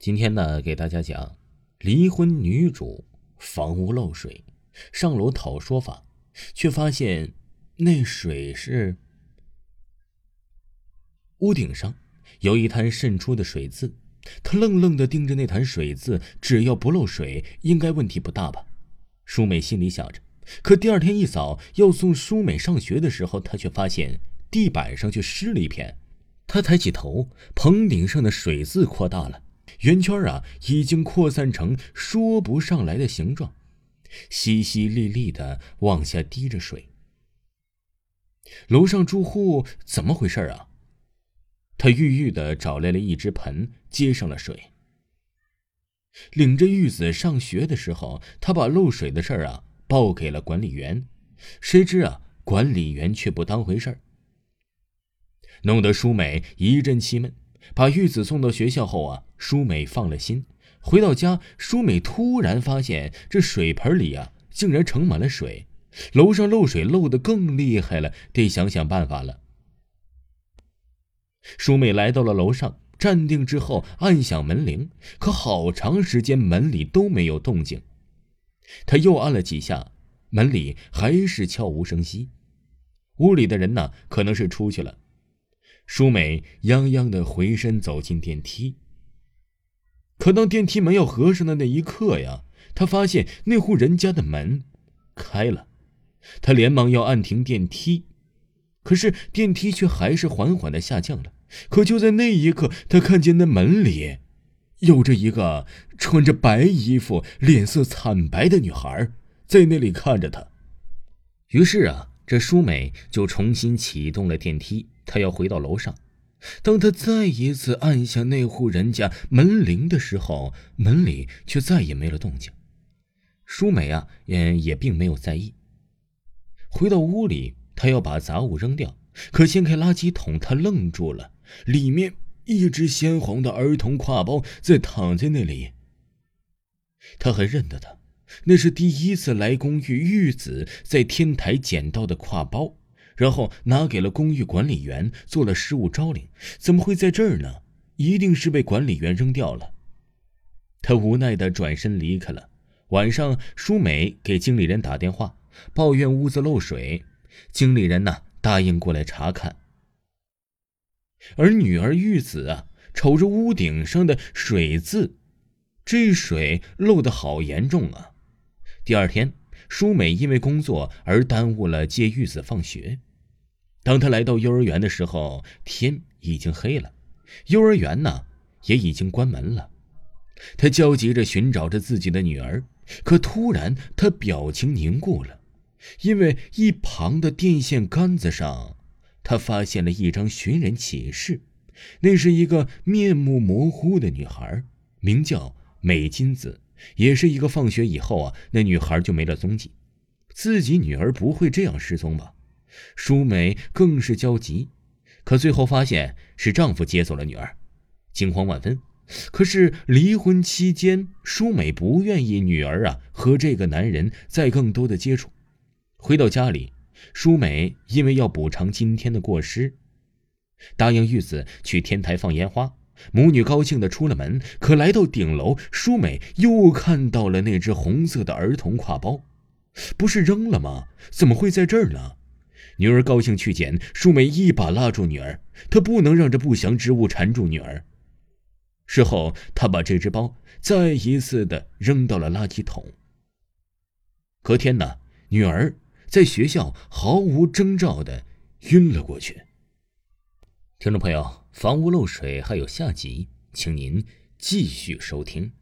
今天呢，给大家讲离婚女主房屋漏水，上楼讨说法，却发现那水是屋顶上有一滩渗出的水渍。她愣愣的盯着那滩水渍，只要不漏水，应该问题不大吧？舒美心里想着。可第二天一早要送舒美上学的时候，她却发现地板上却湿了一片。她抬起头，棚顶上的水渍扩大了。圆圈啊，已经扩散成说不上来的形状，淅淅沥沥的往下滴着水。楼上住户怎么回事啊？他郁郁的找来了一只盆，接上了水。领着玉子上学的时候，他把漏水的事儿啊报给了管理员，谁知啊，管理员却不当回事儿，弄得舒美一阵气闷。把玉子送到学校后啊，舒美放了心。回到家，舒美突然发现这水盆里啊，竟然盛满了水。楼上漏水漏得更厉害了，得想想办法了。舒美来到了楼上，站定之后按响门铃，可好长时间门里都没有动静。他又按了几下，门里还是悄无声息。屋里的人呢，可能是出去了。舒美泱泱的回身走进电梯，可当电梯门要合上的那一刻呀，她发现那户人家的门开了，她连忙要按停电梯，可是电梯却还是缓缓的下降了。可就在那一刻，她看见那门里有着一个穿着白衣服、脸色惨白的女孩在那里看着她。于是啊，这舒美就重新启动了电梯。他要回到楼上，当他再一次按下那户人家门铃的时候，门里却再也没了动静。舒美啊，也也并没有在意。回到屋里，他要把杂物扔掉，可掀开垃圾桶，他愣住了，里面一只鲜红的儿童挎包在躺在那里。他还认得他，那是第一次来公寓，玉子在天台捡到的挎包。然后拿给了公寓管理员做了失物招领，怎么会在这儿呢？一定是被管理员扔掉了。他无奈的转身离开了。晚上，舒美给经理人打电话，抱怨屋子漏水。经理人呢，答应过来查看。而女儿玉子啊，瞅着屋顶上的水渍，这水漏的好严重啊！第二天，舒美因为工作而耽误了接玉子放学。当他来到幼儿园的时候，天已经黑了，幼儿园呢也已经关门了。他焦急着寻找着自己的女儿，可突然他表情凝固了，因为一旁的电线杆子上，他发现了一张寻人启事。那是一个面目模糊的女孩，名叫美金子，也是一个放学以后啊，那女孩就没了踪迹。自己女儿不会这样失踪吧？舒美更是焦急，可最后发现是丈夫接走了女儿，惊慌万分。可是离婚期间，舒美不愿意女儿啊和这个男人再更多的接触。回到家里，舒美因为要补偿今天的过失，答应玉子去天台放烟花。母女高兴的出了门，可来到顶楼，舒美又看到了那只红色的儿童挎包，不是扔了吗？怎么会在这儿呢？女儿高兴去捡，舒美一把拉住女儿，她不能让这不祥之物缠住女儿。事后，她把这只包再一次的扔到了垃圾桶。隔天呢，女儿在学校毫无征兆的晕了过去。听众朋友，房屋漏水还有下集，请您继续收听。